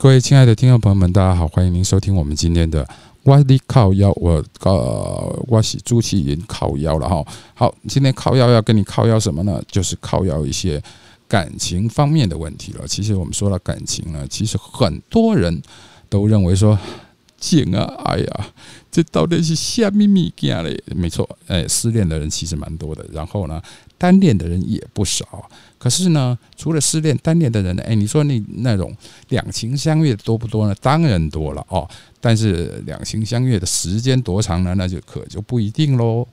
各位亲爱的听众朋友们，大家好，欢迎您收听我们今天的我的靠腰，我呃我是朱启云靠腰了哈。好，今天靠腰要跟你靠腰什么呢？就是靠腰一些感情方面的问题了。其实我们说了感情呢，其实很多人都认为说，贱啊，哎呀，这到底是虾米米件嘞？没错，哎，失恋的人其实蛮多的，然后呢，单恋的人也不少。可是呢，除了失恋单恋的人呢，哎，你说那那种两情相悦多不多呢？当然多了哦。但是两情相悦的时间多长呢？那就可就不一定喽。